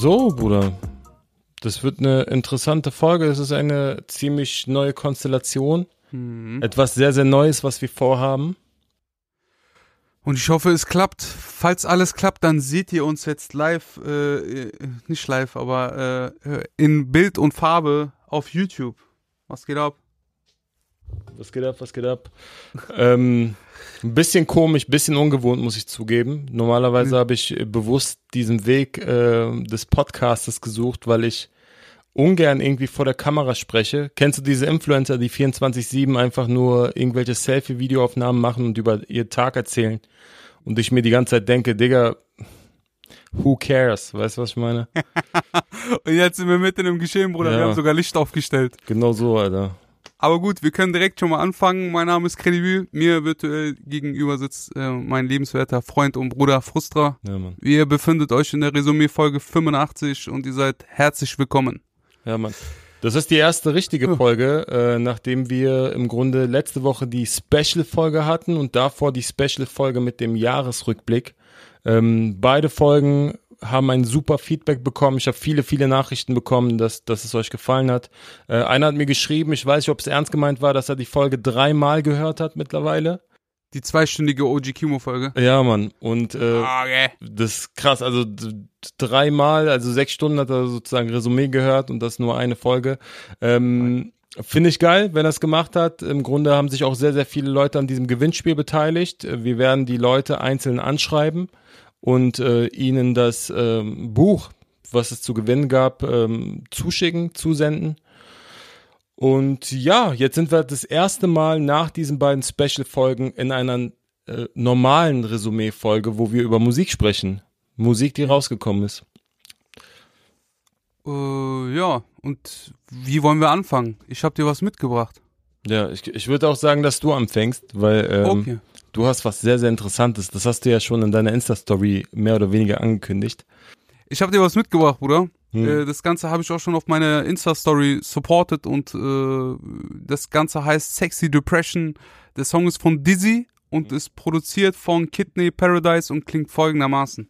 So, Bruder. Das wird eine interessante Folge. Es ist eine ziemlich neue Konstellation. Mhm. Etwas sehr, sehr Neues, was wir vorhaben. Und ich hoffe, es klappt. Falls alles klappt, dann seht ihr uns jetzt live, äh, nicht live, aber äh, in Bild und Farbe auf YouTube. Was geht ab? Was geht ab, was geht ab? ähm, ein bisschen komisch, bisschen ungewohnt, muss ich zugeben. Normalerweise Mhm. habe ich äh, bewusst diesen Weg äh, des Podcastes gesucht, weil ich ungern irgendwie vor der Kamera spreche. Kennst du diese Influencer, die 24-7 einfach nur irgendwelche Selfie-Videoaufnahmen machen und über ihr Tag erzählen? Und ich mir die ganze Zeit denke, Digga, who cares? Weißt du, was ich meine? Und jetzt sind wir mitten im Geschehen, Bruder. Wir Ja. haben sogar Licht aufgestellt. Genau so, Alter. Aber gut, wir können direkt schon mal anfangen. Mein Name ist Credibil. Mir virtuell gegenüber sitzt äh, mein lebenswerter Freund und Bruder Frustra. Ja, Mann. Ihr befindet euch in der Resümee-Folge 85 und ihr seid herzlich willkommen. Ja, Mann. Das ist die erste richtige. Folge, äh, nachdem wir im Grunde letzte Woche die Special-Folge hatten und davor die Special-Folge mit dem Jahresrückblick. Ähm, beide Folgen haben ein super Feedback bekommen. Ich habe viele, viele Nachrichten bekommen, dass, dass es euch gefallen hat. Äh, einer hat mir geschrieben, ich weiß nicht, ob es ernst gemeint war, dass er die Folge dreimal gehört hat mittlerweile. Die zweistündige OG Kimo-Folge. Ja, Mann. Und äh, Okay. das ist krass. Also dreimal, also sechs Stunden hat er sozusagen Resümee gehört und das nur eine Folge. Ähm, Finde ich geil, wenn er es gemacht hat. Im Grunde haben sich auch sehr, sehr viele Leute an diesem Gewinnspiel beteiligt. Wir werden die Leute einzeln anschreiben und äh, ihnen das ähm, Buch, was es zu gewinnen gab, ähm, zuschicken, zusenden. Und ja, jetzt sind wir das erste Mal nach diesen beiden Special-Folgen in einer äh, normalen Resümee-Folge, wo wir über Musik sprechen. Musik, die rausgekommen ist. Äh, ja, und wie wollen wir anfangen? Ich habe dir was mitgebracht. Ja, ich, ich würde auch sagen, dass du anfängst, weil ähm, okay. Du hast was sehr, sehr Interessantes. Das hast du ja schon in deiner Insta-Story mehr oder weniger angekündigt. Ich habe dir was mitgebracht, Bruder. Hm. Äh, das Ganze habe ich auch schon auf meiner Insta-Story supported und äh, das Ganze heißt Sexy Depression. Der Song ist von Dizzy und ist produziert von Kidney Paradise und klingt folgendermaßen.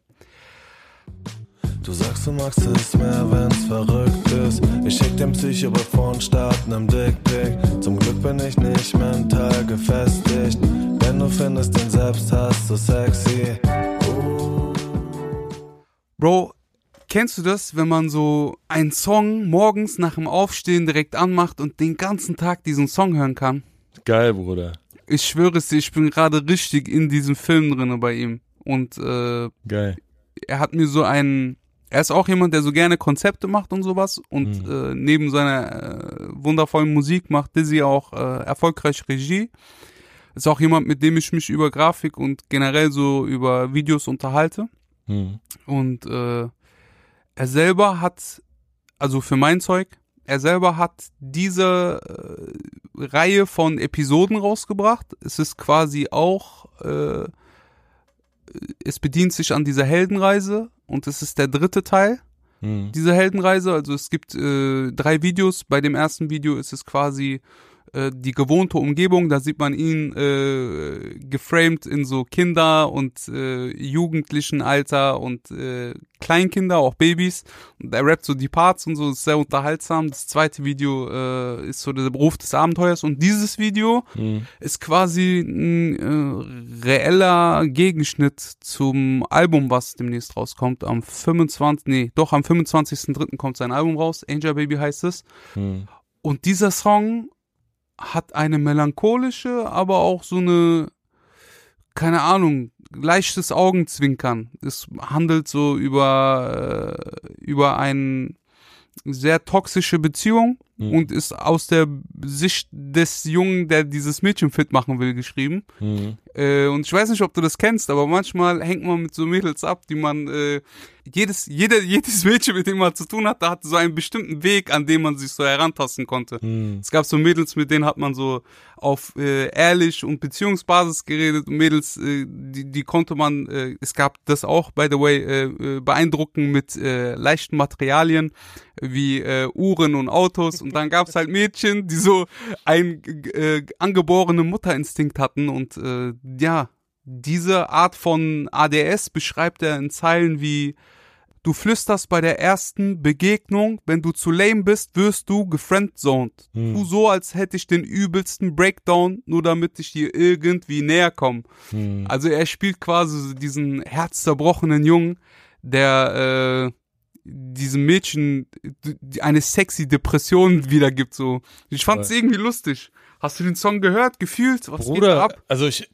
Du sagst, du magst es mehr, wenn's verrückt ist. Ich schick den Psycho bevor und start nem Dickpick. Zum Glück bin ich nicht mental gefestigt. Denn du findest den Selbsthass so sexy. Bro, kennst du das, wenn man so einen Song morgens nach dem Aufstehen direkt anmacht und den ganzen Tag diesen Song hören kann? Geil, Bruder. Ich schwöre es dir, ich bin gerade richtig in diesem Film drinne bei ihm. Und äh, Geil. er hat mir so einen, er ist auch jemand, der so gerne Konzepte macht und sowas und Mhm. äh, neben seiner äh, wundervollen Musik macht Dizzy auch äh, erfolgreich Regie. Ist auch jemand, mit dem ich mich über Grafik und generell so über Videos unterhalte. Hm. Und äh, er selber hat, also für mein Zeug, er selber hat diese äh, Reihe von Episoden rausgebracht. Es ist quasi auch, äh, es bedient sich an dieser Heldenreise und es ist der dritte Teil Hm. dieser Heldenreise. Also es gibt äh, drei Videos. Bei dem ersten Video ist es quasi äh, die gewohnte Umgebung. Da sieht man ihn äh, geframed in so Kinder und äh, jugendlichen Alter und äh, Kleinkinder, auch Babys. Und er rappt so die Parts und so, ist sehr unterhaltsam. Das zweite Video äh, ist so der Beruf des Abenteuers. Und dieses Video Hm. ist quasi ein äh, reeller Gegenschnitt zum Album, was demnächst rauskommt. Am 25. Nee, doch am 25.03. kommt sein Album raus. Angel Baby heißt es. Hm. Und dieser Song hat eine melancholische, aber auch so eine, keine Ahnung, leichtes Augenzwinkern. Es handelt so über, äh, über eine sehr toxische Beziehung Hm. und ist aus der Sicht des Jungen, der dieses Mädchen fit machen will, geschrieben. Hm. Äh, und ich weiß nicht, ob du das kennst, aber manchmal hängt man mit so Mädels ab, die man, äh, jedes, jeder, jedes Mädchen, mit dem man zu tun hatte, hatte so einen bestimmten Weg, an dem man sich so herantasten konnte. Hm. Es gab so Mädels, mit denen hat man so auf äh, ehrlich und Beziehungsbasis geredet. Und Mädels, äh, die, die konnte man, äh, es gab das auch, by the way, äh, äh, beeindrucken mit äh, leichten Materialien wie äh, Uhren und Autos. Und dann gab es halt Mädchen, die so einen äh, angeborenen Mutterinstinkt hatten. Und äh, ja, diese Art von ADS beschreibt er in Zeilen wie du flüsterst bei der ersten Begegnung, wenn du zu lame bist, wirst du gefriendzoned. Hm. Tu so, als hätte ich den übelsten Breakdown, nur damit ich dir irgendwie näher komme. Hm. Also er spielt quasi diesen herzzerbrochenen Jungen, der äh, diesem Mädchen eine sexy Depression wiedergibt. So, ich fand es irgendwie lustig. Hast du den Song gehört, gefühlt? Was geht Bruder, ab? also ich,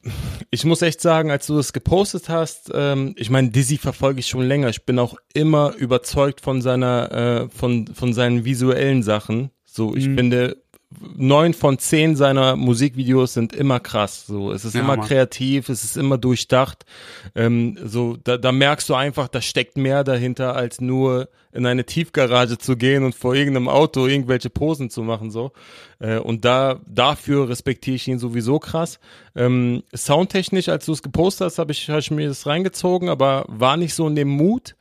ich muss echt sagen, als du das gepostet hast, ähm, ich meine, Dizzy verfolge ich schon länger. Ich bin auch immer überzeugt von seiner, äh, von, von seinen visuellen Sachen. So, ich Mhm. finde, neun von zehn seiner Musikvideos sind immer krass. So, es ist Ja, immer Mann. kreativ, es ist immer durchdacht. Ähm, so, da, da merkst du einfach, da steckt mehr dahinter, als nur in eine Tiefgarage zu gehen und vor irgendeinem Auto irgendwelche Posen zu machen. So, äh, und da dafür respektiere ich ihn sowieso krass. Ähm, soundtechnisch, als du es gepostet hast, habe ich, hab ich mir das reingezogen, aber war nicht so in dem Mut.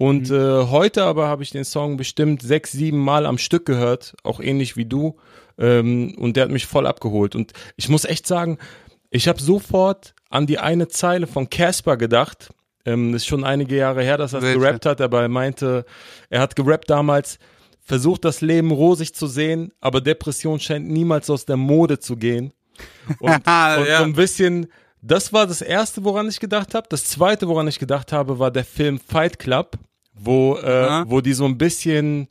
Und äh, heute aber habe ich den Song bestimmt sechs, sieben Mal am Stück gehört, auch ähnlich wie du. Ähm, und der hat mich voll abgeholt. Und ich muss echt sagen, ich habe sofort an die eine Zeile von Casper gedacht. Ähm, das ist schon einige Jahre her, dass er es gerappt hat, aber er meinte, er hat gerappt damals, versucht das Leben rosig zu sehen, aber Depression scheint niemals aus der Mode zu gehen. Und, und Ja. so ein bisschen, das war das erste, woran ich gedacht habe. Das zweite, woran ich gedacht habe, war der Film Fight Club, wo, äh, wo die so ein bisschen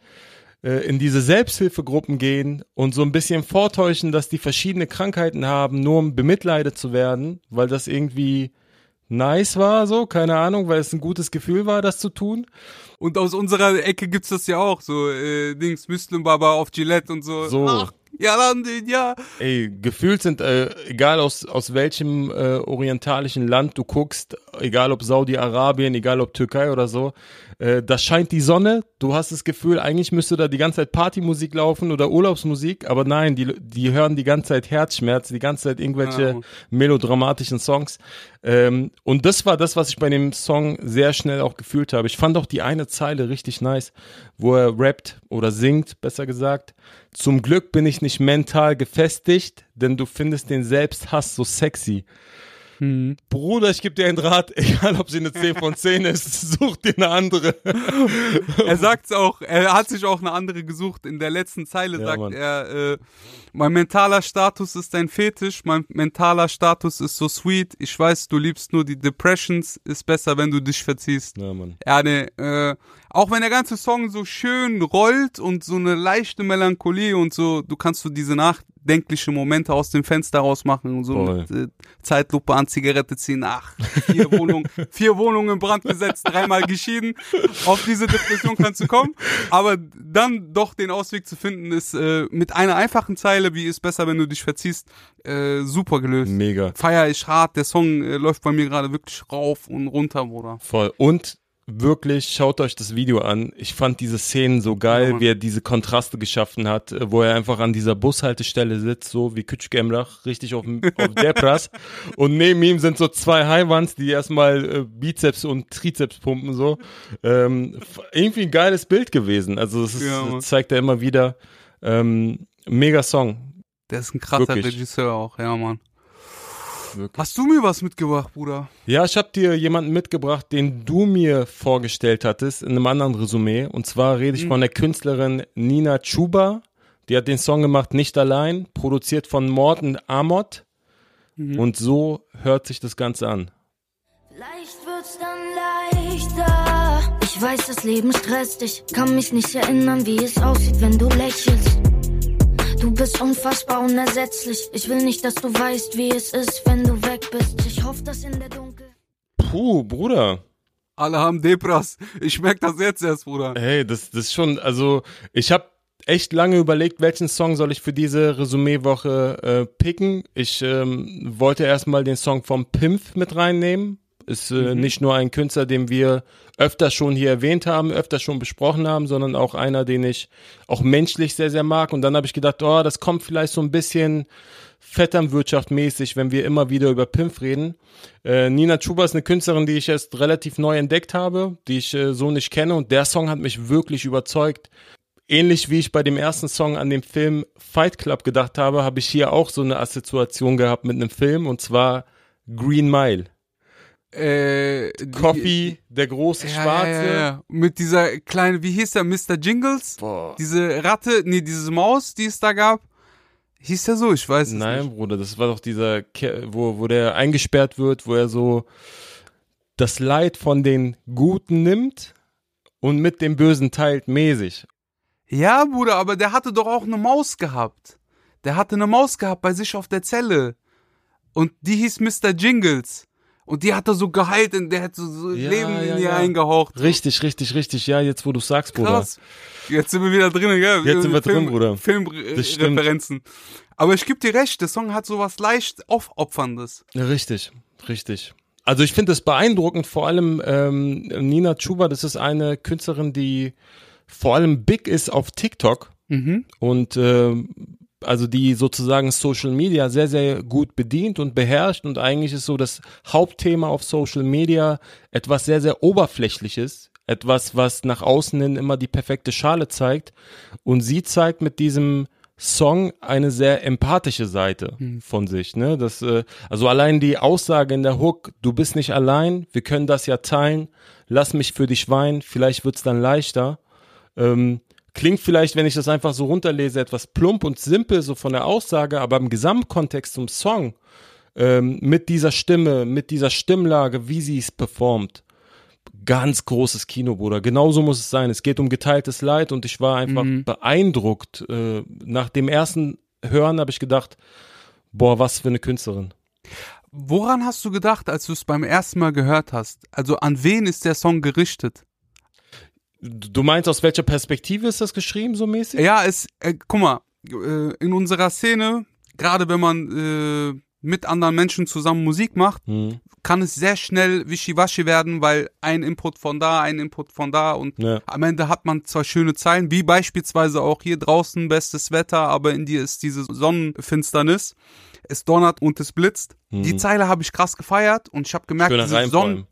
äh, in diese Selbsthilfegruppen gehen und so ein bisschen vortäuschen, dass die verschiedene Krankheiten haben, nur um bemitleidet zu werden, weil das irgendwie nice war, so, keine Ahnung, weil es ein gutes Gefühl war, das zu tun. Und aus unserer Ecke gibt's das ja auch, so äh, Dings, Muslim Baba auf Gillette und so. So. Ach, ja, dann, ja. Ey, gefühlt sind, äh, egal aus, aus welchem äh, orientalischen Land du guckst, egal ob Saudi-Arabien, egal ob Türkei oder so, äh, da scheint die Sonne, du hast das Gefühl, eigentlich müsste da die ganze Zeit Partymusik laufen oder Urlaubsmusik, aber nein, die, die hören die ganze Zeit Herzschmerz, die ganze Zeit irgendwelche Ja. melodramatischen Songs. Ähm, und das war das, was ich bei dem Song sehr schnell auch gefühlt habe. Ich fand auch die eine Zeile richtig nice, wo er rappt oder singt, besser gesagt. Zum Glück bin ich nicht mental gefestigt, denn du findest den Selbsthass so sexy. Hm. Bruder, ich gebe dir einen Rat, egal ob sie eine 10 von 10 ist, such dir eine andere. Er sagt's auch, er hat sich auch eine andere gesucht. In der letzten Zeile Ja, sagt Mann. er, äh, mein mentaler Status ist dein Fetisch, mein mentaler Status ist so sweet. Ich weiß, du liebst nur die Depressions, ist besser, wenn du dich verziehst. Ja, Mann. Ja, ne, äh, auch wenn der ganze Song so schön rollt und so eine leichte Melancholie und so, du kannst so diese nachdenkliche Momente aus dem Fenster rausmachen und so mit äh, Zeitlupe an Zigarette ziehen. Ach, vier Wohnungen, vier Wohnungen in Brand gesetzt, dreimal geschieden. Auf diese Depression kannst du kommen. Aber dann doch den Ausweg zu finden, ist äh, mit einer einfachen Zeile, wie ist besser, wenn du dich verziehst, äh, super gelöst. Mega. Feier ich hart, der Song äh, läuft bei mir gerade wirklich rauf und runter, Bruder. Voll. Und wirklich, schaut euch das Video an. Ich fand diese Szenen so Ja, geil, Mann. wie er diese Kontraste geschaffen hat, äh, wo er einfach an dieser Bushaltestelle sitzt, so wie Küçük Emrah, richtig auf, auf Depras. und neben ihm sind so zwei Highwands, die erstmal äh, Bizeps und Trizeps pumpen, so. Ähm, irgendwie ein geiles Bild gewesen. Also, das, ist, Ja, das zeigt er immer wieder. Ähm, mega Song. Der ist ein krasser Wirklich. Regisseur auch, ja, Mann. Wirklich. Hast du mir was mitgebracht, Bruder? Ja, ich habe dir jemanden mitgebracht, den du mir vorgestellt hattest in einem anderen Resümee. Und zwar rede ich Mhm. von der Künstlerin Nina Chuba. Die hat den Song gemacht Nicht allein, produziert von Morten Amott. Mhm. Und so hört sich das Ganze an. Vielleicht wird's dann leichter. Ich weiß, das Leben stresst dich. Kann mich nicht erinnern, wie es aussieht, wenn du lächelst. Du bist unfassbar unersetzlich. Ich will nicht, dass du weißt, wie es ist, wenn du weg bist. Ich hoffe, dass in der Dunkel. Puh, Bruder. Alle haben Depras. Ich merk das jetzt erst, Bruder. Hey, das, das ist schon, also ich habe echt lange überlegt, welchen Song soll ich für diese Resümee-Woche äh, picken. Ich ähm, wollte erstmal den Song vom Pimpf mit reinnehmen. Ist äh, nicht nur ein Künstler, den wir öfter schon hier erwähnt haben, öfter schon besprochen haben, sondern auch einer, den ich auch menschlich sehr, sehr mag. Und dann habe ich gedacht, oh, das kommt vielleicht so ein bisschen Vetternwirtschaft mäßig, wenn wir immer wieder über Pimpf reden. Äh, Nina Chuba ist eine Künstlerin, die ich erst relativ neu entdeckt habe, die ich äh, so nicht kenne. Und der Song hat mich wirklich überzeugt. Ähnlich wie ich bei dem ersten Song an den Film Fight Club gedacht habe, habe ich hier auch so eine Assoziation gehabt mit einem Film und zwar Green Mile. Äh, Coffee, der große ja, Schwarze. Ja, ja. Mit dieser kleinen, wie hieß der, Mr. Jingles? Boah. Diese Ratte, nee, diese Maus, die es da gab. Hieß der so? Ich weiß es Nein, nicht. Bruder, das war doch dieser, Ke- wo, wo der eingesperrt wird, wo er so das Leid von den Guten nimmt und mit dem Bösen teilt, mäßig. Ja, Bruder, aber der hatte doch auch eine Maus gehabt. Der hatte eine Maus gehabt bei sich auf der Zelle. Und die hieß Mr. Jingles. Und die hat er so geheilt und der hat so, so Ja, Leben ja, in ihr ja. eingehaucht. Richtig, richtig, richtig. Ja, jetzt wo du sagst, Bruder. Krass. Jetzt sind wir wieder drin, gell? Jetzt sind wir drin, Bruder. Das. Filmreferenzen. Aber ich geb dir recht, der Song hat sowas leicht aufopferndes. Richtig, richtig. Also ich finde es beeindruckend, vor allem ähm, Nina Chuba, das ist eine Künstlerin, die vor allem big ist auf TikTok Mhm. und ähm, also die sozusagen Social Media sehr, sehr gut bedient und beherrscht und eigentlich ist so das Hauptthema auf Social Media etwas sehr, sehr Oberflächliches, etwas, was nach außen hin immer die perfekte Schale zeigt und sie zeigt mit diesem Song eine sehr empathische Seite von sich, ne? Das, äh, also allein die Aussage in der Hook, du bist nicht allein, wir können das ja teilen, lass mich für dich weinen, vielleicht wird's dann leichter. Ähm, klingt vielleicht, wenn ich das einfach so runterlese, etwas plump und simpel so von der Aussage, aber im Gesamtkontext zum Song, ähm, mit dieser Stimme, mit dieser Stimmlage, wie sie es performt, ganz großes Kino, Bruder. Genauso muss es sein. Es geht um geteiltes Leid und ich war einfach beeindruckt. Äh, nach dem ersten Hören habe ich gedacht, boah, was für eine Künstlerin. Woran hast du gedacht, als du es beim ersten Mal gehört hast? Also an wen ist der Song gerichtet? Du meinst, aus welcher Perspektive ist das geschrieben, so mäßig? Ja, es, äh, guck mal, äh, in unserer Szene, gerade wenn man äh, mit anderen Menschen zusammen Musik macht, Hm. kann es sehr schnell wischiwaschi werden, weil ein Input von da, ein Input von da und Ja. am Ende hat man zwar schöne Zeilen, wie beispielsweise auch hier draußen bestes Wetter, aber in dir ist diese Sonnenfinsternis. Es donnert und es blitzt. Die Zeile habe ich krass gefeiert und ich habe gemerkt, diese Sonnen.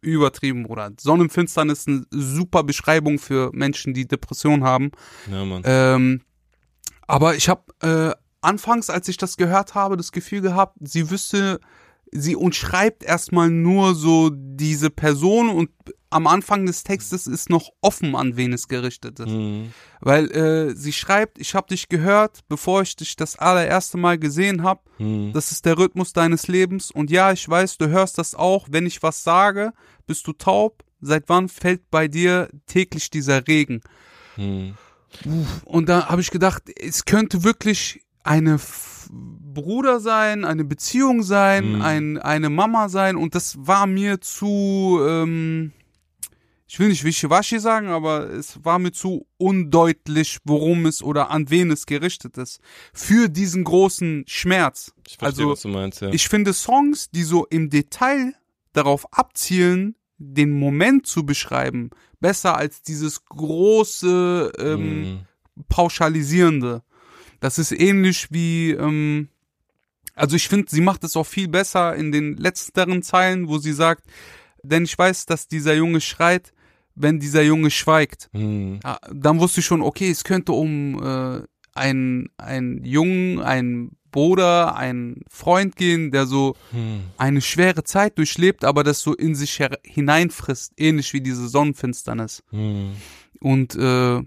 Übertrieben, Bruder. Sonnenfinsternis ist eine super Beschreibung für Menschen, die Depression haben. Ja, Mann. Ähm, aber ich habe äh, anfangs, als ich das gehört habe, das Gefühl gehabt, sie wüsste, sie umschreibt erstmal nur so diese Person und am Anfang des Textes ist noch offen, an wen es gerichtet ist. Mhm. Weil äh, sie schreibt, ich habe dich gehört, bevor ich dich das allererste Mal gesehen habe. Mhm. Das ist der Rhythmus deines Lebens. Und ja, ich weiß, du hörst das auch. Wenn ich was sage, bist du taub. Seit wann fällt bei dir täglich dieser Regen? Mhm. Und da habe ich gedacht, es könnte wirklich eine Bruder sein, eine Beziehung sein, Mhm. ein, eine Mama sein. Und das war mir zu, ähm, ich will nicht wischiwaschi sagen, aber es war mir zu undeutlich, worum es oder an wen es gerichtet ist. Für diesen großen Schmerz. Ich verstehe, also was du meinst, ja. ich finde Songs, die so im Detail darauf abzielen, den Moment zu beschreiben, besser als dieses große ähm, Mhm. pauschalisierende. Das ist ähnlich wie, ähm, also ich finde, sie macht es auch viel besser in den letzteren Zeilen, wo sie sagt, denn ich weiß, dass dieser Junge schreit, wenn dieser Junge schweigt. Mhm. Dann wusste ich schon, okay, es könnte um äh, einen, einen Jungen, einen Bruder, einen Freund gehen, der so Mhm. eine schwere Zeit durchlebt, aber das so in sich hineinfrisst, ähnlich wie diese Sonnenfinsternis. Mhm. Und äh,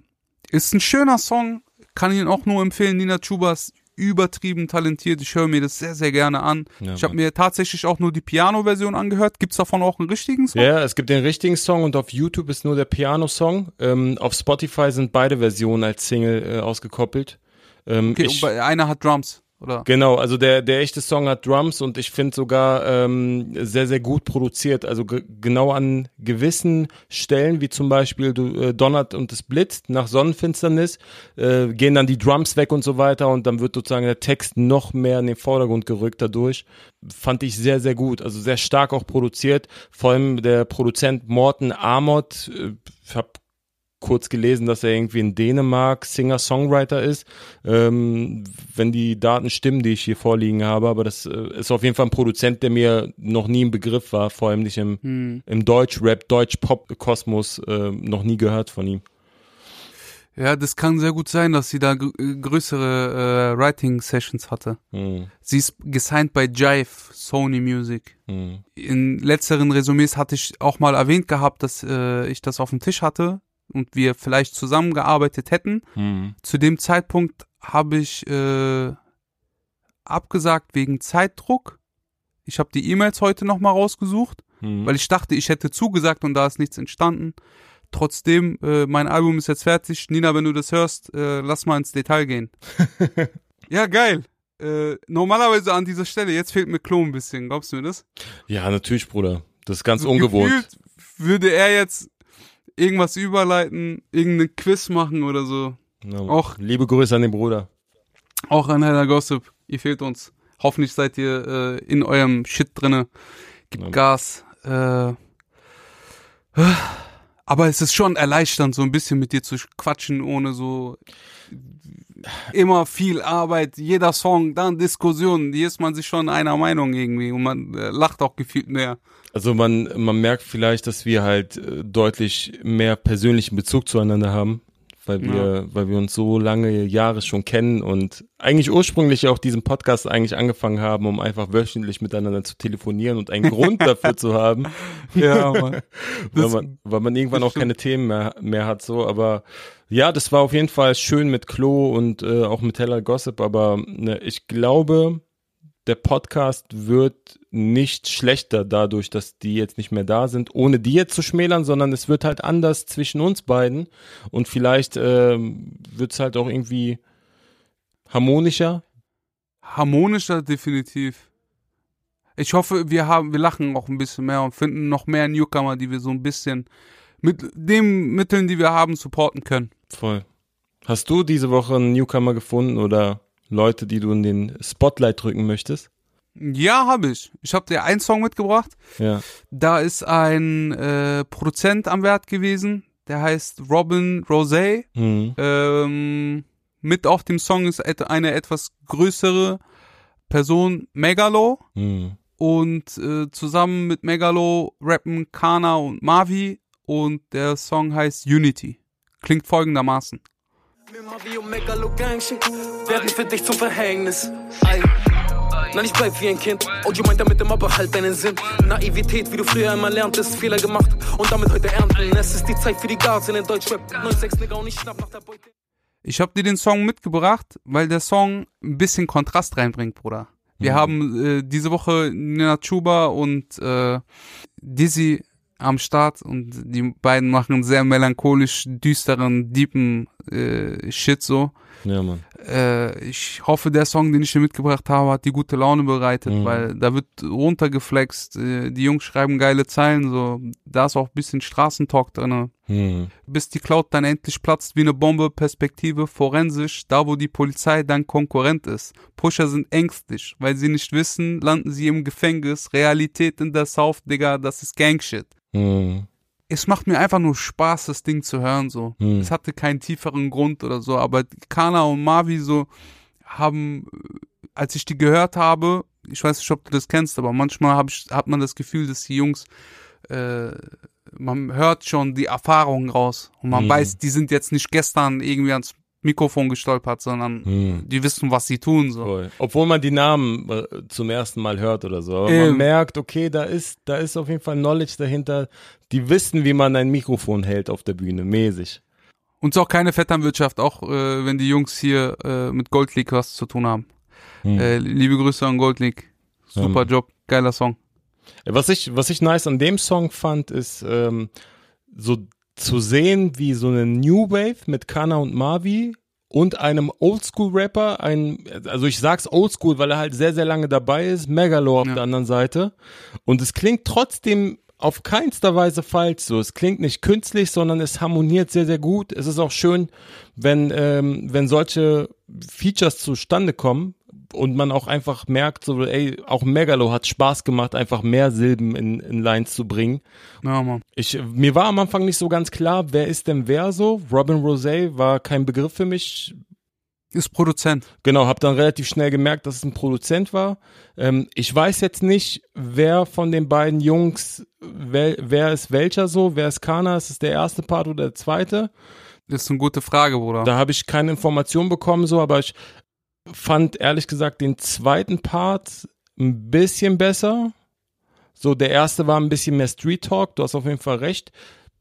ist ein schöner Song, kann ihn auch nur empfehlen. Nina Chuba ist übertrieben talentiert. Ich höre mir das sehr, sehr gerne an. Ja, ich habe mir tatsächlich auch nur die Piano-Version angehört. Gibt's davon auch einen richtigen Song? Ja, es gibt den richtigen Song und auf YouTube ist nur der Piano-Song. Ähm, auf Spotify sind beide Versionen als Single äh, ausgekoppelt. Ähm, Okay, ich, einer hat Drums, oder? Genau, also der, der echte Song hat Drums und ich finde sogar ähm, sehr, sehr gut produziert. Also ge genau an gewissen Stellen, wie zum Beispiel du, äh, donnert und es blitzt nach Sonnenfinsternis, äh, gehen dann die Drums weg und so weiter und dann wird sozusagen der Text noch mehr in den Vordergrund gerückt dadurch. Fand ich sehr, sehr gut. Also sehr stark auch produziert. Vor allem der Produzent Morten Amott, äh, ich habe kurz gelesen, dass er irgendwie in Dänemark Singer-Songwriter ist. Ähm, wenn die Daten stimmen, die ich hier vorliegen habe, aber das äh, ist auf jeden Fall ein Produzent, der mir noch nie ein Begriff war, vor allem nicht im, Hm. im Deutsch-Rap, Deutsch-Pop-Kosmos, äh, noch nie gehört von ihm. Ja, das kann sehr gut sein, dass sie da äh, größere äh, Writing-Sessions hatte. Hm, Sie ist gesigned bei Jive, Sony Music. hm, In letzteren Resümees hatte ich auch mal erwähnt gehabt, dass äh, ich das auf dem Tisch hatte und wir vielleicht zusammengearbeitet hätten. hm. Zu dem Zeitpunkt habe ich äh, abgesagt wegen Zeitdruck. Ich habe die E-Mails heute nochmal rausgesucht, hm. weil ich dachte, ich hätte zugesagt und da ist nichts entstanden. Trotzdem, äh, mein Album ist jetzt fertig. Nina, wenn du das hörst, äh, lass mal ins Detail gehen. ja, geil. Äh, normalerweise an dieser Stelle, jetzt fehlt mir Klo ein bisschen, glaubst du mir das? Ja, natürlich, Bruder. Das ist ganz ungewohnt. Gefühlt würde er jetzt irgendwas überleiten, irgendeinen Quiz machen oder so. Ja, auch- Liebe Grüße an den Bruder. Auch an Heller Gossip, ihr fehlt uns. Hoffentlich seid ihr äh, in eurem Shit drinne. Gibt Ja. Gas. Äh, aber es ist schon erleichternd, so ein bisschen mit dir zu quatschen, ohne so immer viel Arbeit, jeder Song, dann Diskussionen. Hier ist man sich schon einer Meinung irgendwie und man äh, lacht auch gefühlt mehr. Also man, man merkt vielleicht, dass wir halt äh, deutlich mehr persönlichen Bezug zueinander haben, weil wir, weil wir uns so lange Jahre schon kennen und eigentlich ursprünglich auch diesen Podcast eigentlich angefangen haben, um einfach wöchentlich miteinander zu telefonieren und einen Grund dafür zu haben, Ja, Mann. weil man, weil man irgendwann auch keine Themen mehr, mehr hat so, aber ja, das war auf jeden Fall schön mit Klo und äh, auch mit Teller Gossip, aber ne, ich glaube, der Podcast wird nicht schlechter dadurch, dass die jetzt nicht mehr da sind, ohne die jetzt zu schmälern, sondern es wird halt anders zwischen uns beiden und vielleicht ähm, wird es halt auch irgendwie harmonischer. Harmonischer definitiv. Ich hoffe, wir haben, wir lachen auch ein bisschen mehr und finden noch mehr Newcomer, die wir so ein bisschen mit den Mitteln, die wir haben, supporten können. Voll. Hast du diese Woche einen Newcomer gefunden oder Leute, die du in den Spotlight drücken möchtest? Ja, habe ich. Ich habe dir einen Song mitgebracht. Ja. Da ist ein äh, Produzent am Wert gewesen. Der heißt Robin Rosé. Mhm. Ähm, mit auf dem Song ist eine etwas größere Person, Megalo. Mhm. Und äh, zusammen mit Megalo rappen Kana und Mavi. Und der Song heißt Unity. Klingt folgendermaßen. Und werden für dich zum Verhängnis. Ei. Nein, ich bleib wie ein Kind. Audio meint damit immer behalt deinen Sinn. Naivität, wie du früher immer lerntest, Fehler gemacht und damit heute ernten. Es ist die Zeit für die Guards in den Deutschrap. 9-6 Nigga und ich schnapp nach der Beute. Ich habe dir den Song mitgebracht, weil der Song ein bisschen Kontrast reinbringt, Bruder. Wir haben äh, diese Woche Nina Chuba und äh, Dizzy am Start und die beiden machen einen sehr melancholisch düsteren, deepen äh, Shit so. Ja, Mann. Äh, ich hoffe, der Song, den ich dir mitgebracht habe, hat die gute Laune bereitet, Mhm. weil da wird runtergeflext, äh, die Jungs schreiben geile Zeilen, so, da ist auch ein bisschen Straßentalk drinne Mhm. bis die Cloud dann endlich platzt wie eine Bombe, Perspektive forensisch, da wo die Polizei dann Konkurrent ist. Pusher sind ängstlich, weil sie nicht wissen, landen sie im Gefängnis. Realität in der South, Digga, das ist Gangshit. Mhm. Es macht mir einfach nur Spaß, das Ding zu hören, so. Hm. Es hatte keinen tieferen Grund oder so, aber Kana und Mavi so haben, äh, als ich die gehört habe, ich weiß nicht, ob du das kennst, aber manchmal hab ich, hat man das Gefühl, dass die Jungs, äh, man hört schon die Erfahrungen raus und man Mhm. weiß, die sind jetzt nicht gestern irgendwie ans Mikrofon gestolpert, sondern Mhm. die wissen, was sie tun, so. Voll. Obwohl man die Namen äh, zum ersten Mal hört oder so. Aber man Ähm. merkt, okay, da ist, da ist auf jeden Fall Knowledge dahinter. Die wissen, wie man ein Mikrofon hält auf der Bühne, mäßig. Und es ist auch keine Vetternwirtschaft, auch äh, wenn die Jungs hier äh, mit Gold League was zu tun haben. Hm. Äh, liebe Grüße an Gold League. Super Ähm. Job, geiler Song. Was ich, was ich nice an dem Song fand, ist ähm, so zu sehen, wie so eine New Wave mit Kana und Mavi und einem Oldschool-Rapper, ein, also ich sag's Oldschool, weil er halt sehr, sehr lange dabei ist, Megalo auf Ja. der anderen Seite. Und es klingt trotzdem auf keinster Weise falsch so. Es klingt nicht künstlich, sondern es harmoniert sehr, sehr gut. Es ist auch schön, wenn, ähm, wenn solche Features zustande kommen und man auch einfach merkt, so, ey, auch Megalo hat Spaß gemacht, einfach mehr Silben in, in Lines zu bringen. Ja, Mann. Ich, mir war am Anfang nicht so ganz klar, wer ist denn wer so. Robin Rosé war kein Begriff für mich. Ist Produzent. Genau, habe dann relativ schnell gemerkt, dass es ein Produzent war. Ähm, ich weiß jetzt nicht, wer von den beiden Jungs, wer, wer ist welcher so, wer ist Kana, ist es der erste Part oder der zweite? Das ist eine gute Frage, Bruder. Da habe ich keine Information bekommen, so, aber ich fand ehrlich gesagt den zweiten Part ein bisschen besser. So, der erste war ein bisschen mehr Street Talk, du hast auf jeden Fall recht.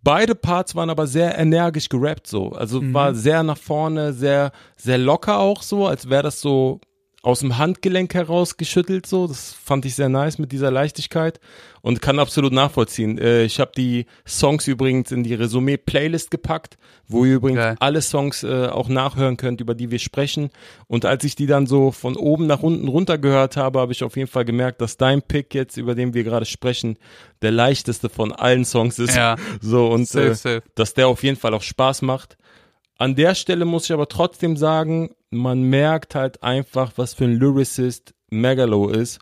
Beide Parts waren aber sehr energisch gerappt, so. Also Mhm. war sehr nach vorne, sehr, sehr locker auch so, als wäre das so aus dem Handgelenk heraus geschüttelt, so. Das fand ich sehr nice mit dieser Leichtigkeit und kann absolut nachvollziehen. Äh, ich habe die Songs übrigens in die Resümee-Playlist gepackt, wo ihr übrigens Geil. alle Songs äh, auch nachhören könnt, über die wir sprechen. Und als ich die dann so von oben nach unten runter gehört habe, habe ich auf jeden Fall gemerkt, dass dein Pick jetzt, über den wir gerade sprechen, der leichteste von allen Songs ist. Ja. So und Safe, äh, safe. dass der auf jeden Fall auch Spaß macht. An der Stelle muss ich aber trotzdem sagen, man merkt halt einfach, was für ein Lyricist Megalo ist.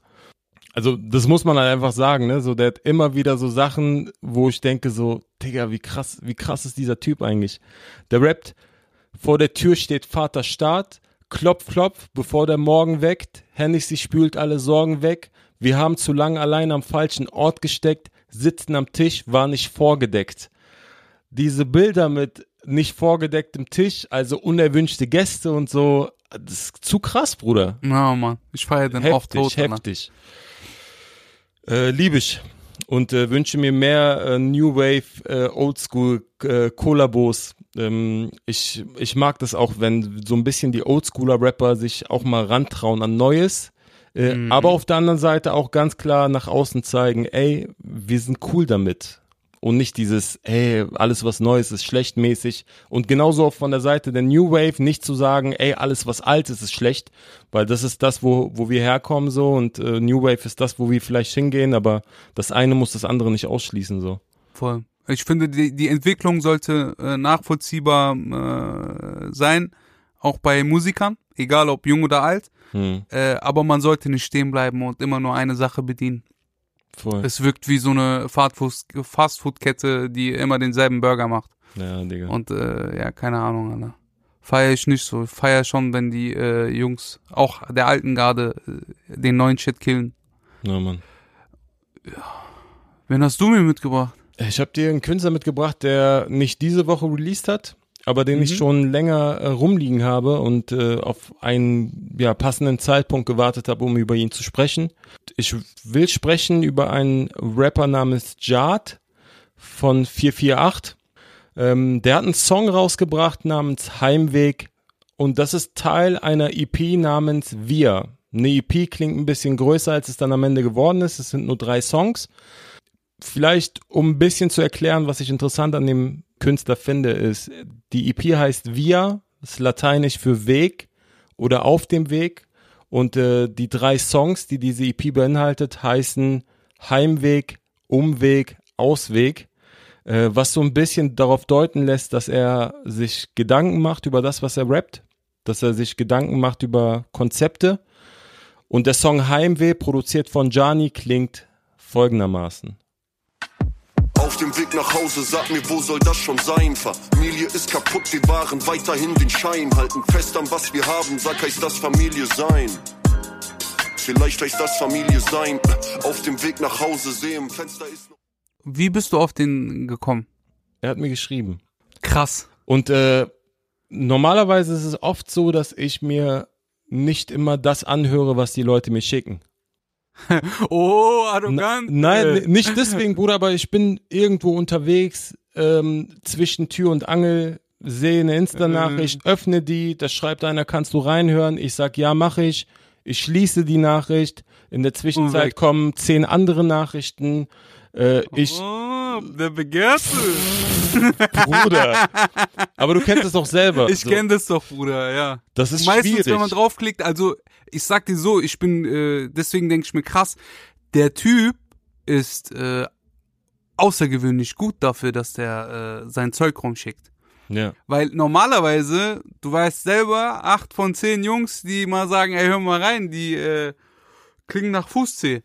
Also, das muss man halt einfach sagen, ne? So, der hat immer wieder so Sachen, wo ich denke so, Digga, wie krass, wie krass ist dieser Typ eigentlich? Der rappt, vor der Tür steht Vater Staat, klopf, klopf, bevor der Morgen weckt, Hennessy spült alle Sorgen weg, wir haben zu lange allein am falschen Ort gesteckt, sitzen am Tisch, war nicht vorgedeckt. Diese Bilder mit nicht vorgedecktem Tisch, also unerwünschte Gäste und so, das ist zu krass, Bruder. Ja, Mann. Ich feiere den oft Heftig, tot. Alter. heftig. Äh, liebe ich. Und äh, wünsche mir mehr äh, New Wave, äh, Oldschool äh, Kollabos. Ähm, ich, ich mag das auch, wenn so ein bisschen die Oldschooler Rapper sich auch mal rantrauen an Neues. Äh, Mhm. Aber auf der anderen Seite auch ganz klar nach außen zeigen, ey, wir sind cool damit. Und nicht dieses, ey, alles was Neues ist schlechtmäßig. Und genauso auch von der Seite der New Wave nicht zu sagen, ey, alles was alt ist, ist schlecht. Weil das ist das, wo, wo wir herkommen so. Und äh, New Wave ist das, wo wir vielleicht hingehen. Aber das eine muss das andere nicht ausschließen so. Voll. Ich finde, die, die Entwicklung sollte äh, nachvollziehbar äh, sein, auch bei Musikern, egal ob jung oder alt. Hm, Äh, aber man sollte nicht stehen bleiben und immer nur eine Sache bedienen. Voll. Es wirkt wie so eine Fastfood- Fastfood-Kette, die immer denselben Burger macht. Ja, Digga. Und äh, ja, keine Ahnung, Alter. Feier ich nicht so. Ich feier schon, wenn die äh, Jungs, auch der alten Garde, äh, den neuen Shit killen. Ja, Mann. Wen hast du mir mitgebracht? Ich habe dir einen Künstler mitgebracht, der nicht diese Woche released hat, aber den ich Mhm. schon länger äh, rumliegen habe und äh, auf einen ja, passenden Zeitpunkt gewartet habe, um über ihn zu sprechen. Ich will sprechen über einen Rapper namens Jad von 448. Ähm, der hat einen Song rausgebracht namens Heimweg und das ist Teil einer EP namens Wir. Eine EP klingt ein bisschen größer, als es dann am Ende geworden ist. Es sind nur drei Songs vielleicht um ein bisschen zu erklären, was ich interessant an dem Künstler finde, ist, die EP heißt Via, ist lateinisch für Weg oder auf dem Weg. Und äh, die drei Songs, die diese EP beinhaltet, heißen Heimweg, Umweg, Ausweg. Äh, was so ein bisschen darauf deuten lässt, dass er sich Gedanken macht über das, was er rappt, dass er sich Gedanken macht über Konzepte. Und der Song Heimweh, produziert von Gianni, klingt folgendermaßen. Auf dem Weg nach Hause, sag mir, wo soll das schon sein? Familie ist kaputt, wir waren weiterhin den Schein. Halten fest an was wir haben, sag, heißt das Familie sein. Vielleicht heißt das Familie sein. Auf dem Weg nach Hause, seh im Fenster ist noch. Wie bist du auf den gekommen? Er hat mir geschrieben. Krass. Und äh, normalerweise ist es oft so, dass ich mir nicht immer das anhöre, was die Leute mir schicken. Oh, Na, arrogant. nein, Äh. n- nicht deswegen, Bruder, aber ich bin irgendwo unterwegs ähm, zwischen Tür und Angel, sehe eine Insta-Nachricht, öffne die, da schreibt einer, kannst du reinhören? Ich sag, ja, mache ich. Ich schließe die Nachricht. In der Zwischenzeit kommen zehn andere Nachrichten. Äh, ich, Oh, der Begehrte. Bruder. Aber du kennst es doch selber. Ich So, kenn das doch, Bruder, ja. Das ist Meistens, schwierig. wenn man draufklickt, also ich sag dir so, ich bin, äh, deswegen denke ich mir krass, der Typ ist äh, außergewöhnlich gut dafür, dass der äh, sein Zeug rumschickt. Ja. Weil normalerweise, du weißt selber, acht von zehn Jungs, die mal sagen, ey, hör mal rein, die äh, klingen nach Fußzeh.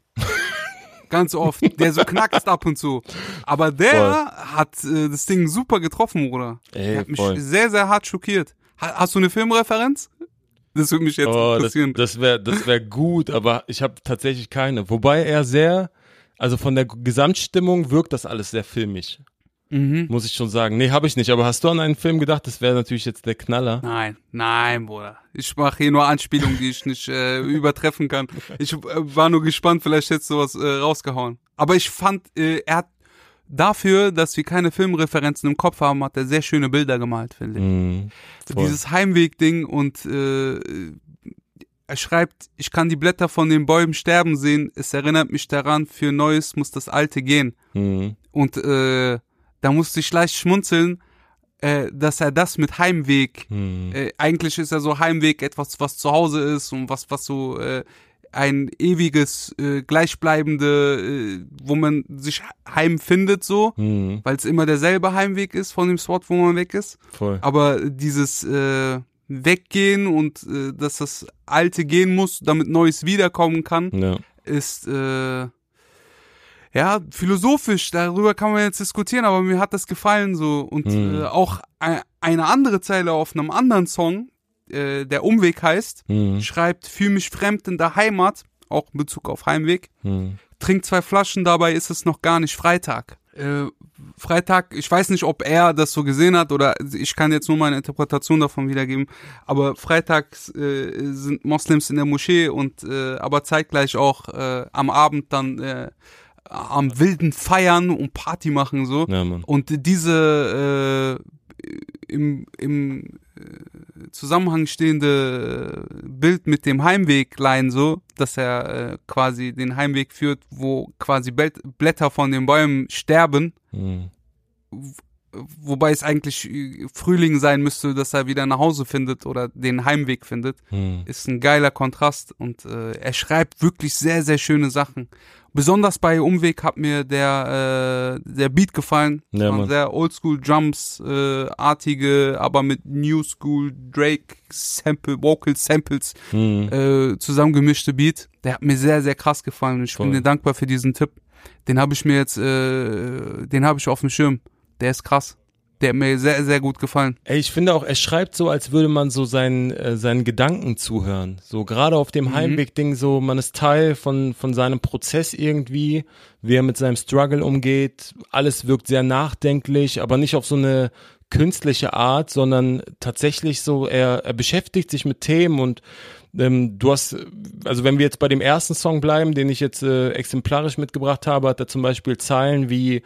Ganz oft. Der so knackst ab und zu. Aber der hat äh, das Ding super getroffen, Bruder. Ey, der hat mich voll. sehr, sehr hart schockiert. Ha hast du eine Filmreferenz? Das würde mich jetzt Oh, das, interessieren. das wäre das wär gut, aber ich habe tatsächlich keine. Wobei er sehr, also von der Gesamtstimmung wirkt das alles sehr filmig. Mhm. muss ich schon sagen. Nee, habe ich nicht. Aber hast du an einen Film gedacht? Das wäre natürlich jetzt der Knaller. Nein, nein, Bruder. Ich mache hier nur Anspielungen, die ich nicht äh, übertreffen kann. Ich äh, war nur gespannt, vielleicht hättest du was äh, rausgehauen. Aber ich fand, äh, er hat dafür, dass wir keine Filmreferenzen im Kopf haben, hat er sehr schöne Bilder gemalt, finde ich. Mhm. Dieses Heimweg-Ding und äh, er schreibt, ich kann die Blätter von den Bäumen sterben sehen, es erinnert mich daran, für Neues muss das Alte gehen. Mhm. Und äh, da musste ich leicht schmunzeln, äh, dass er das mit Heimweg, Mhm. äh, eigentlich ist ja so Heimweg etwas, was zu Hause ist und was, was so äh, ein ewiges, äh, gleichbleibende, äh, wo man sich heim findet so, Mhm. weil es immer derselbe Heimweg ist von dem Spot, wo man weg ist. Voll. Aber dieses äh, Weggehen und äh, dass das Alte gehen muss, damit Neues wiederkommen kann, Ja. ist äh, ja philosophisch. Darüber kann man jetzt diskutieren, aber mir hat das gefallen so und Mhm. äh, auch e- eine andere Zeile auf einem anderen Song, äh, der Umweg heißt, Mhm. schreibt: "Fühl mich fremd in der Heimat", auch in Bezug auf Heimweg. Mhm. Trink zwei Flaschen, dabei ist es noch gar nicht Freitag. Äh, Freitag, ich weiß nicht, ob er das so gesehen hat oder ich kann jetzt nur meine Interpretation davon wiedergeben, aber freitags äh, sind Moslems in der Moschee und äh, aber zeitgleich auch äh, am Abend dann äh, am wilden Feiern und Party machen so. Ja. Und diese äh, im, im äh, Zusammenhang stehende Bild mit dem Heimweglein so, dass er äh, quasi den Heimweg führt, wo quasi Blätter von den Bäumen sterben, Mhm. wobei es eigentlich äh, Frühling sein müsste, dass er wieder nach Hause findet oder den Heimweg findet, Mhm. ist ein geiler Kontrast und äh, er schreibt wirklich sehr, sehr schöne Sachen. Besonders bei Umweg hat mir der, äh, der Beat gefallen. Ja, Mann. sehr Oldschool Drums, äh, artige, aber mit New School Drake Sample, Vocal Samples Mhm. äh, zusammengemischte Beat. Der hat mir sehr, sehr krass gefallen ich Voll. bin dir dankbar für diesen Tipp. Den habe ich mir jetzt, äh, den habe ich auf dem Schirm. Der ist krass. Der hat mir sehr, sehr gut gefallen. Ey, ich finde auch, er schreibt so, als würde man so seinen, äh, seinen Gedanken zuhören. So gerade auf dem Heimweg-Ding, so man ist Teil von, von seinem Prozess irgendwie, wie er mit seinem Struggle umgeht. Alles wirkt sehr nachdenklich, aber nicht auf so eine künstliche Art, sondern tatsächlich so, er, er beschäftigt sich mit Themen und ähm, du hast, also wenn wir jetzt bei dem ersten Song bleiben, den ich jetzt äh, exemplarisch mitgebracht habe, hat er zum Beispiel Zeilen wie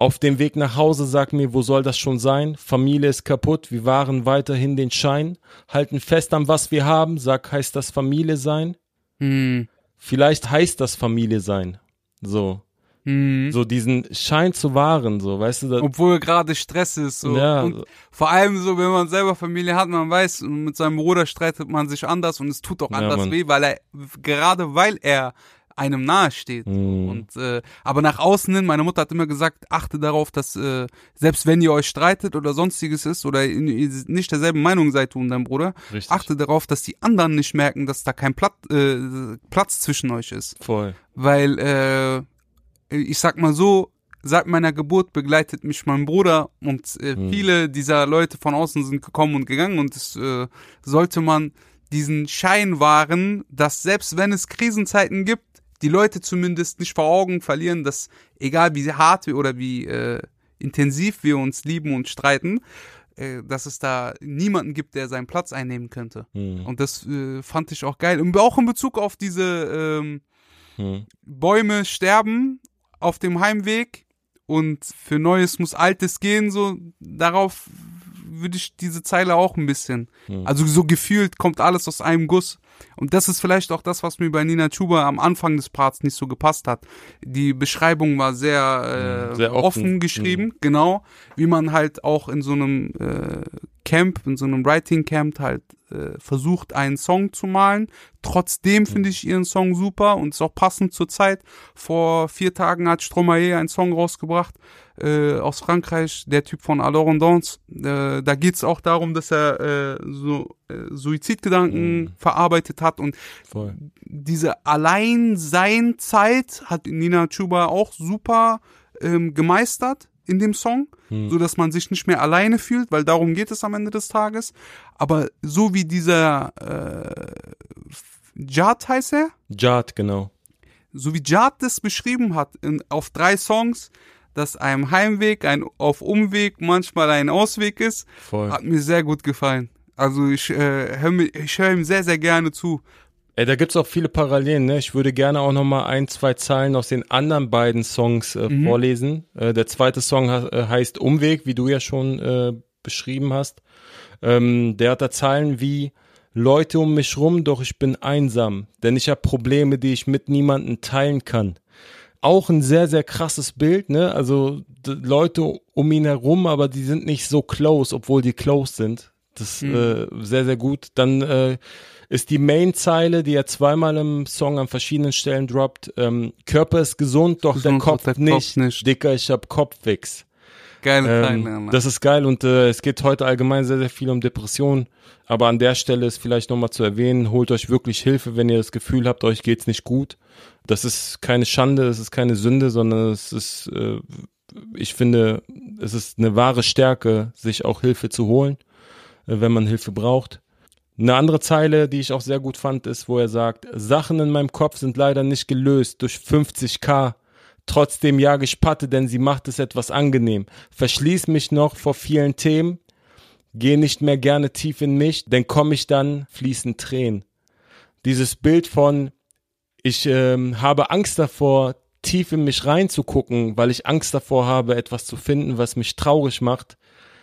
auf dem Weg nach Hause sag mir, wo soll das schon sein? Familie ist kaputt, wir wahren weiterhin den Schein, halten fest an was wir haben, sag, heißt das Familie sein? Hm. Vielleicht heißt das Familie sein. So. Hm. So diesen Schein zu wahren, so, weißt du, Obwohl gerade Stress ist. So. Ja. Und vor allem so, wenn man selber Familie hat, man weiß, mit seinem Bruder streitet man sich anders und es tut auch Ja, anders Mann. weh, weil er, gerade weil er einem nahe steht. Mhm. Und äh, aber nach außen hin, meine Mutter hat immer gesagt, achte darauf, dass äh, selbst wenn ihr euch streitet oder sonstiges ist oder in, ihr nicht derselben Meinung seid du und dein Bruder, Richtig. achte darauf, dass die anderen nicht merken, dass da kein Platz, äh, Platz zwischen euch ist voll. weil äh, ich sag mal so, seit meiner Geburt begleitet mich mein Bruder und äh, Hm. viele dieser Leute von außen sind gekommen und gegangen und es äh, sollte man diesen Schein wahren, dass selbst wenn es Krisenzeiten gibt, die Leute zumindest nicht vor Augen verlieren, dass egal wie hart wir oder wie äh, intensiv wir uns lieben und streiten, äh, dass es da niemanden gibt, der seinen Platz einnehmen könnte. Hm. Und das äh, fand ich auch geil. Und auch in Bezug auf diese ähm, Hm. Bäume sterben auf dem Heimweg und für Neues muss Altes gehen, so darauf würde ich diese Zeile auch ein bisschen. Hm. Also so gefühlt kommt alles aus einem Guss. Und das ist vielleicht auch das, was mir bei Nina Chuba am Anfang des Parts nicht so gepasst hat. Die Beschreibung war sehr, äh, Hm, sehr offen. offen. geschrieben, genau, wie man halt auch in so einem äh, Camp, in so einem Writing Camp halt äh, versucht, einen Song zu malen. Trotzdem finde ich ihren Song super und ist auch passend zur Zeit. Vor vier Tagen hat Stromae einen Song rausgebracht äh, aus Frankreich, der Typ von Alors on Danse. Äh, da geht's auch darum, dass er äh, so äh, Suizidgedanken Mhm. verarbeitet hat und Voll. diese Alleinseinzeit hat Nina Chuba auch super ähm, gemeistert in dem Song, Hm. so dass man sich nicht mehr alleine fühlt, weil darum geht es am Ende des Tages. Aber so wie dieser äh, Jad heißt er, Jad, genau. so wie Jad das beschrieben hat in, auf drei Songs, dass ein Heimweg ein auf Umweg manchmal ein Ausweg ist. Voll. Hat mir sehr gut gefallen. Also ich äh, höre ich hör ihm sehr, sehr gerne zu. Ey, da gibt's auch viele Parallelen, ne? Ich würde gerne auch noch mal ein, zwei Zeilen aus den anderen beiden Songs äh, Mhm. vorlesen. Äh, der zweite Song ha- äh, heißt Umweg, wie du ja schon äh, beschrieben hast. Ähm, der hat da Zeilen wie Leute um mich rum, doch ich bin einsam, denn ich habe Probleme, die ich mit niemandem teilen kann. Auch ein sehr, sehr krasses Bild, ne? Also Leute um ihn herum, aber die sind nicht so close, obwohl die close sind. Das äh, sehr, sehr gut. Dann äh, ist die Main-Zeile, die er zweimal im Song an verschiedenen Stellen droppt. Ähm, Körper ist gesund, doch der Gesund, Kopf, doch der Kopf nicht. nicht. Dicker, ich hab Kopfwix. Geile. Ähm, Mann. das ist geil und äh, es geht heute allgemein sehr, sehr viel um Depressionen. Aber an der Stelle ist vielleicht nochmal zu erwähnen, holt euch wirklich Hilfe, wenn ihr das Gefühl habt, euch geht's nicht gut. Das ist keine Schande, es ist keine Sünde, sondern es ist, äh, ich finde, es ist eine wahre Stärke, sich auch Hilfe zu holen, wenn man Hilfe braucht. Eine andere Zeile, die ich auch sehr gut fand, ist, wo er sagt, Sachen in meinem Kopf sind leider nicht gelöst durch 50k. Trotzdem jage ich Patte, denn sie macht es etwas angenehm. Verschließ mich noch vor vielen Themen, geh nicht mehr gerne tief in mich, denn komm ich dann, fließen Tränen. Dieses Bild von, ich ähm, habe Angst davor, tief in mich reinzugucken, weil ich Angst davor habe, etwas zu finden, was mich traurig macht,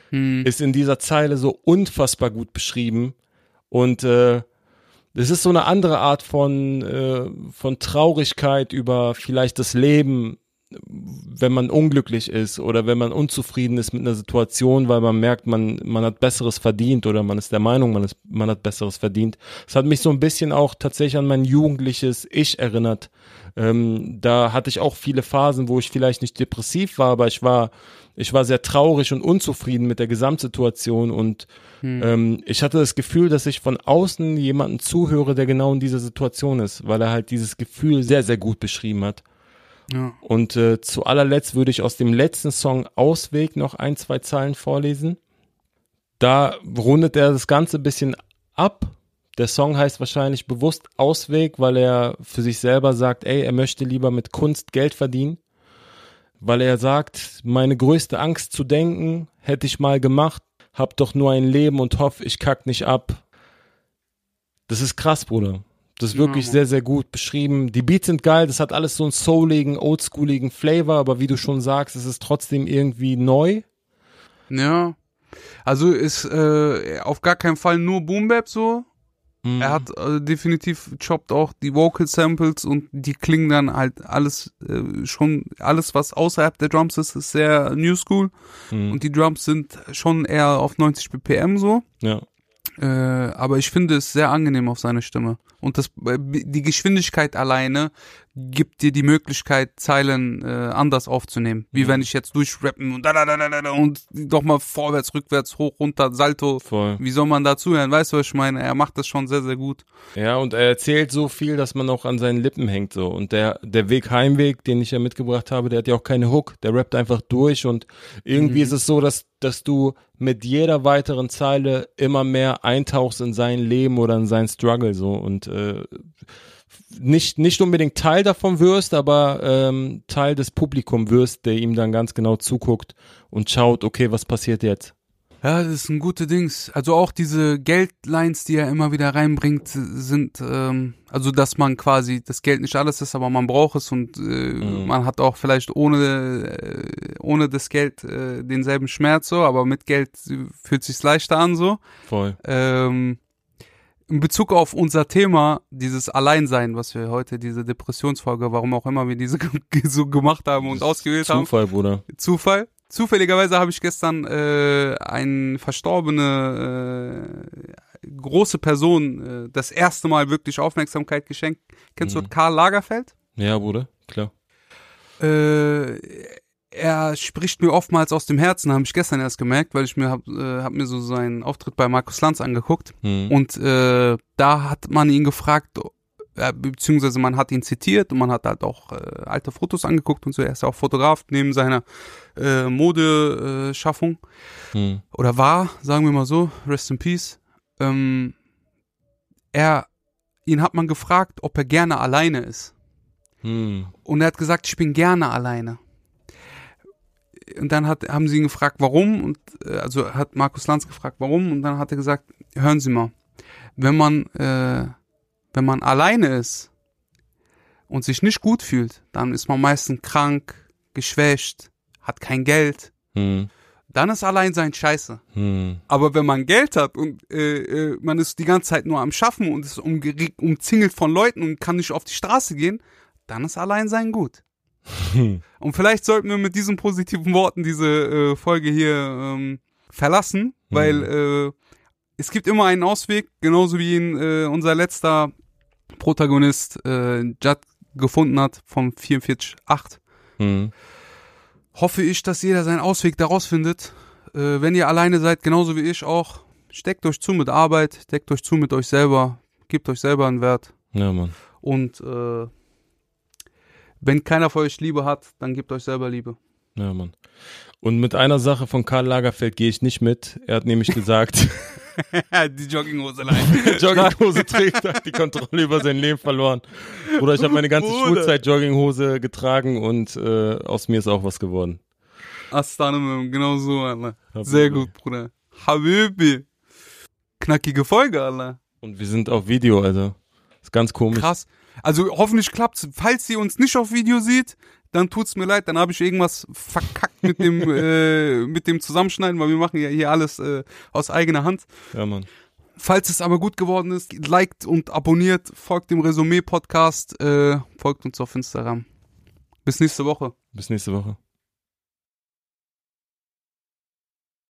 Hm. ist in dieser Zeile so unfassbar gut beschrieben. Und äh, es ist so eine andere Art von, äh, von Traurigkeit über vielleicht das Leben, wenn man unglücklich ist oder wenn man unzufrieden ist mit einer Situation, weil man merkt, man, man hat Besseres verdient oder man ist der Meinung, man, ist, man hat Besseres verdient. Es hat mich so ein bisschen auch tatsächlich an mein jugendliches Ich erinnert. Ähm, da hatte ich auch viele Phasen, wo ich vielleicht nicht depressiv war, aber ich war, ich war sehr traurig und unzufrieden mit der Gesamtsituation und ähm, ich hatte das Gefühl, dass ich von außen jemanden zuhöre, der genau in dieser Situation ist, weil er halt dieses Gefühl sehr, sehr gut beschrieben hat. Ja. Und äh, zu allerletzt würde ich aus dem letzten Song Ausweg noch ein, zwei Zeilen vorlesen. Da rundet er das Ganze ein bisschen ab. Der Song heißt wahrscheinlich bewusst Ausweg, weil er für sich selber sagt, ey, er möchte lieber mit Kunst Geld verdienen. Weil er sagt, meine größte Angst zu denken, hätte ich mal gemacht, hab doch nur ein Leben und hoffe, ich kack nicht ab. Das ist krass, Bruder. Das ist wirklich Ja. sehr, sehr gut beschrieben. Die Beats sind geil, das hat alles so einen souligen, oldschooligen Flavor, aber wie du schon sagst, es ist trotzdem irgendwie neu. Ja. Also ist äh, auf gar keinen Fall nur Boom Bap so. Mhm. Er hat äh, definitiv choppt auch die Vocal Samples und die klingen dann halt alles äh, schon alles was außerhalb der Drums ist, ist sehr New School Mhm. und die Drums sind schon eher auf 90 BPM so. Ja. Äh, aber ich finde es sehr angenehm auf seine Stimme. Und das, äh, die Geschwindigkeit alleine gibt dir die Möglichkeit, Zeilen äh, anders aufzunehmen. Wie wenn ich jetzt durchrappen und da, da, da, da, da, und doch mal vorwärts, rückwärts, hoch, runter, Salto. Voll. Wie soll man da zuhören? Weißt du, was ich meine? Er macht das schon sehr, sehr gut. Ja, und er erzählt so viel, dass man auch an seinen Lippen hängt so. Und der, der Weg Heimweg, den ich ja mitgebracht habe, der hat ja auch keine Hook. Der rappt einfach durch und irgendwie ist es so, dass, dass du mit jeder weiteren Zeile immer mehr eintauchst in sein Leben oder in sein Struggle so und äh, nicht, nicht unbedingt Teil davon wirst, aber ähm, Teil des Publikums wirst, der ihm dann ganz genau zuguckt und schaut, okay, was passiert jetzt? Ja, das ist ein gute Dings. Also auch diese Geldlines, die er immer wieder reinbringt, sind, ähm, also dass man quasi das Geld nicht alles ist, aber man braucht es und äh, man hat auch vielleicht ohne äh, ohne das Geld äh, denselben Schmerz so, aber mit Geld fühlt sich's leichter an so. Voll. Ähm, in Bezug auf unser Thema, dieses Alleinsein, was wir heute, diese Depressionsfolge, warum auch immer wir diese so gemacht haben und ausgewählt haben. Zufall, Bruder. Zufall. Zufälligerweise habe ich gestern äh, eine verstorbene äh, große Person äh, das erste Mal wirklich Aufmerksamkeit geschenkt. Kennst du Karl Lagerfeld? Ja, Bruder, klar. Äh, er spricht mir oftmals aus dem Herzen, habe ich gestern erst gemerkt, weil ich mir hab, äh, hab mir so seinen Auftritt bei Markus Lanz angeguckt. Hm. Und äh, da hat man ihn gefragt, äh, beziehungsweise man hat ihn zitiert und man hat halt auch äh, alte Fotos angeguckt und so. Er ist ja auch Fotograf neben seiner äh, Modeschaffung. Äh, Schaffung. Hm. Oder war, sagen wir mal so, rest in peace. Ähm, er, ihn hat man gefragt, ob er gerne alleine ist. Hm. Und er hat gesagt, ich bin gerne alleine. Und dann hat, haben sie ihn gefragt, warum, und äh, also hat Markus Lanz gefragt, warum, und dann hat er gesagt, hören Sie mal, wenn man, äh, wenn man alleine ist und sich nicht gut fühlt, dann ist man meistens krank, geschwächt, hat kein Geld, Hm. dann ist Alleinsein scheiße. Hm. Aber wenn man Geld hat und äh, äh, man ist die ganze Zeit nur am Schaffen und ist umzingelt von Leuten und kann nicht auf die Straße gehen, dann ist Alleinsein gut. und vielleicht sollten wir mit diesen positiven Worten diese äh, Folge hier ähm, verlassen, weil äh, es gibt immer einen Ausweg, genauso wie ihn äh, unser letzter Protagonist äh, Judd gefunden hat vom 44.8 Hm. hoffe ich, dass jeder seinen Ausweg daraus findet. Äh, wenn ihr alleine seid, genauso wie ich auch, steckt euch zu mit Arbeit, deckt euch zu mit euch selber, gebt euch selber einen Wert. Ja, Mann. Und äh, wenn keiner von euch Liebe hat, dann gebt euch selber Liebe. Ja, Mann. Und mit einer Sache von Karl Lagerfeld gehe ich nicht mit. Er hat nämlich gesagt, Die Jogginghose allein. Jogginghose trägt, hat die Kontrolle über sein Leben verloren. Bruder, ich habe meine ganze Bruder. Schulzeit Jogginghose getragen und äh, aus mir ist auch was geworden. Astanem, genau so, Alter. Sehr gut, Bruder. Habibi. Knackige Folge, Alter. Und wir sind auf Video, also. Ist ganz komisch. Krass. Also hoffentlich klappt's. Falls ihr uns nicht auf Video sieht, dann tut's mir leid, dann habe ich irgendwas verkackt mit dem äh, mit dem Zusammenschneiden, weil wir machen ja hier alles äh, aus eigener Hand. Ja, Mann. Falls es aber gut geworden ist, liked und abonniert, folgt dem Resümee Podcast, äh, folgt uns auf Instagram. Bis nächste Woche. Bis nächste Woche.